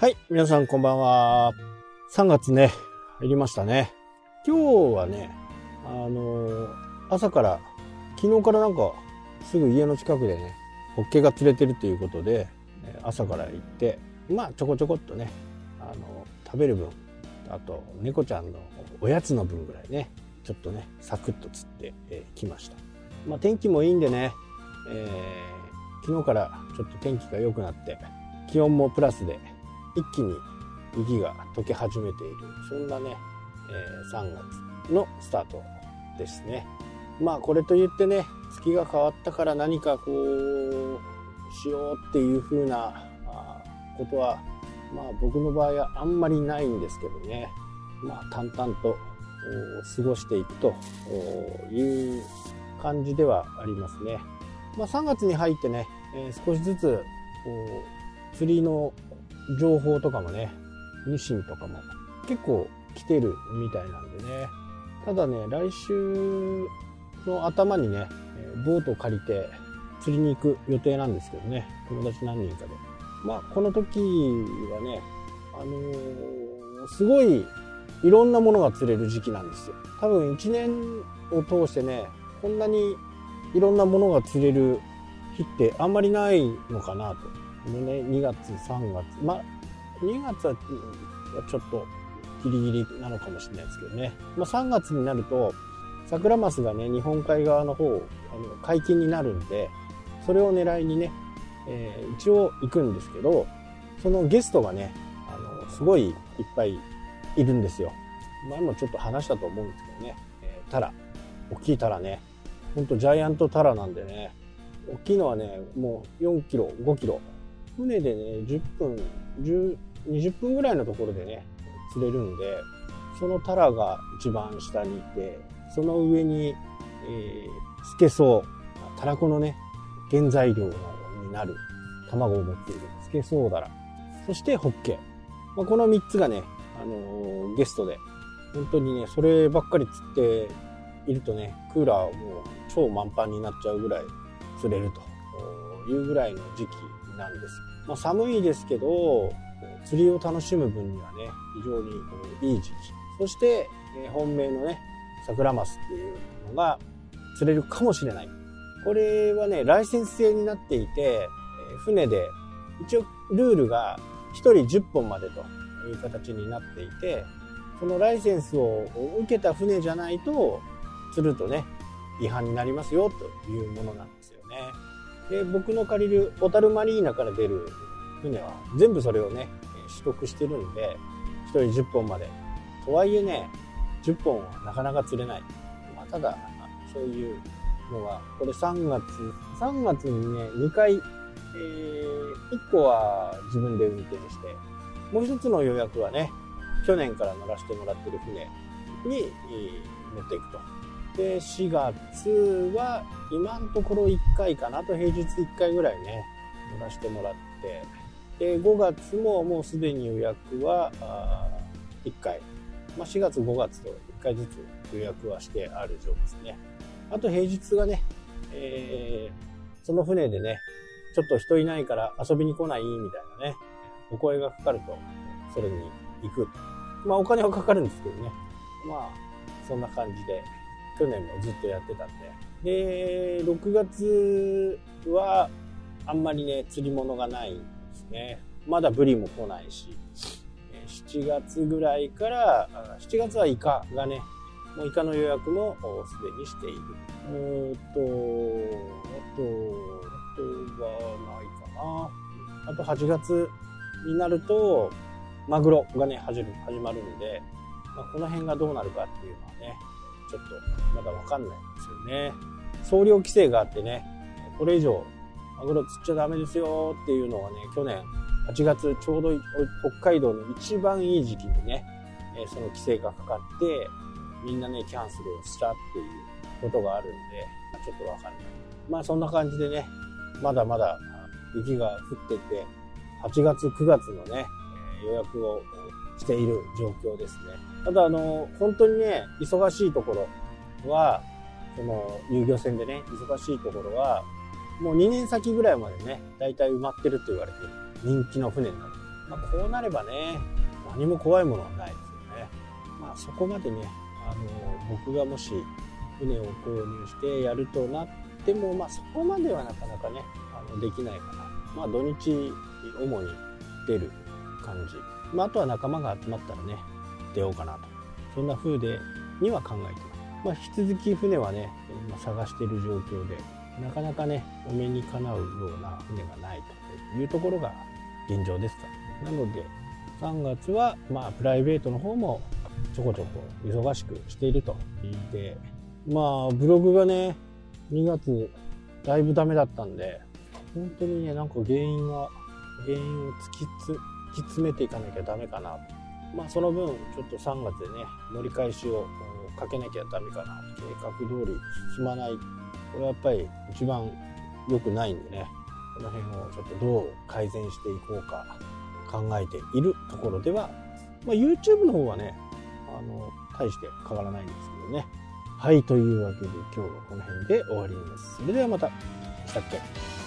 はい、皆さんこんばんは。3月ね、入りましたね。今日はね、あのー朝から、昨日からなんか、すぐ家の近くでね、ホッケが釣れてるということで、朝から行って、まあちょこちょこっとね、あの食べる分、あと猫ちゃんのおやつの分ぐらいね、ちょっとね、サクッと釣ってき、えーました。まあ天気もいいんでね、えー昨日からちょっと天気が良くなって、気温もプラスで、一気に雪が溶け始めている、そんなね、えー3月のスタートですね。まあこれといってね、月が変わったから何かこう、しようっていう風なあーことは、まあ僕の場合はあんまりないんですけどね。まあ淡々と過ごしていくという感じではありますね。まあ3月に入ってね、えー少しずつこう釣りの情報とかもね、ニシンとかも結構来てるみたいなんでね。ただね、来週の頭にね、ボートを借りて釣りに行く予定なんですけどね、友達何人かで。まあ、この時はね、あのーすごいいろんなものが釣れる時期なんですよ。多分1年を通してね、こんなにいろんなものが釣れる日ってあんまりないのかなと。でね、2月、3月。まあ、2月はちょっとギリギリなのかもしれないですけどね。まあ、3月になると、桜マスがね、日本海側の方、あの解禁になるんで、それを狙いにね、えー一応行くんですけど、そのゲストがね、あの、すごいいっぱいいるんですよ。前もちょっと話したと思うんですけどね、えータラ。大きいタラね。ほんとジャイアントタラなんでね、大きいのはね、もう4キロ、5キロ。船でね、10分、10、20分ぐらいのところでね、釣れるんで、そのタラが一番下にいて、その上に、えー、スケソウ、タラコのね、原材料になる卵を持っているスケソウダラ。そしてホッケ。まあ、この3つがね、あのーゲストで、本当にね、そればっかり釣っているとね、クーラーもう超満帆になっちゃうぐらい釣れるというぐらいの時期なんです。まあ、寒いですけど、釣りを楽しむ分にはね、非常にいい時期。そして、本命のね、桜マスっていうのが釣れるかもしれない。これはね、ライセンス制になっていて、船で、一応ルールが1人10本までという形になっていて、そのライセンスを受けた船じゃないと、釣るとね、違反になりますよというものなんですよね。で、僕の借りる小樽マリーナから出る船は全部それをね、取得してるんで、1人10本まで。とはいえね、10本はなかなか釣れない。まあ、ただ、そういうのが、これ3月、3月にね、2回、えー、1個は自分で運転して、もう一つの予約はね、去年から乗らせてもらってる船に、えー乗っていくと。で、4月は今のところ1回かなと、平日1回ぐらいね、乗らせてもらって、で、5月ももうすでに予約は1回。まあ、4月、5月と1回ずつ予約はしてある状況ですね。あと平日がね、えーその船でね、ちょっと人いないから遊びに来ない？みたいなね、お声がかかると、それに行く。まあお金はかかるんですけどね。まあ、そんな感じで、去年もずっとやってたんで。で、6月は、あんまりね、釣り物がないんですね。まだブリも来ないし、7月ぐらいから、7月はイカがね、もうイカの予約もすでにしている。うーんと、あと、あとはないかな。あと8月になると、マグロがね、始まるんで、まあ、この辺がどうなるかっていうのはね、ちょっとまだわかんないんですよね。総量規制があってね、これ以上マグロ釣っちゃダメですよっていうのがね、去年8月ちょうど北海道の一番いい時期にね、その規制がかかって、みんなね、キャンセルをしたっていうことがあるんで、ちょっとわかんない。まあそんな感じでね、まだまだ雪が降ってて、8月、9月のね、予約をしている状況ですね。ただあの、本当にね、忙しいところは、その遊漁船でね、忙しいところは、もう2年先ぐらいまでね、だいたい埋まってると言われてる。人気の船になる。まあ、こうなればね何も怖いものはないですよね。まあそこまでねあの僕がもし船を購入してやるとなっても、まあ、そこまではなかなかねあのできないかな。まあ土日主に出る感じ、まあ、あとは仲間が集まったらね出ようかなと。そんな風でには考えてます、まあ、引き続き船はね今探している状況でなかなかねお目にかなうような船がないというところが現状ですなので3月はまあプライベートの方もちょこちょこ忙しくしていると。言ってまあブログがね2月だいぶダメだったんで本当にねなんか原因は原因を突きつ突き詰めていかなきゃダメかなと。まあその分ちょっと3月でね盛り返しをかけなきゃダメかな。計画通り進まない。これはやっぱり一番良くないんでね。この辺をちょっとどう改善していこうか考えているところでは、まあ、YouTube の方はねあの大して変わらないんですけどね。はいというわけで今日はこの辺で終わります。それではまた。したっけ？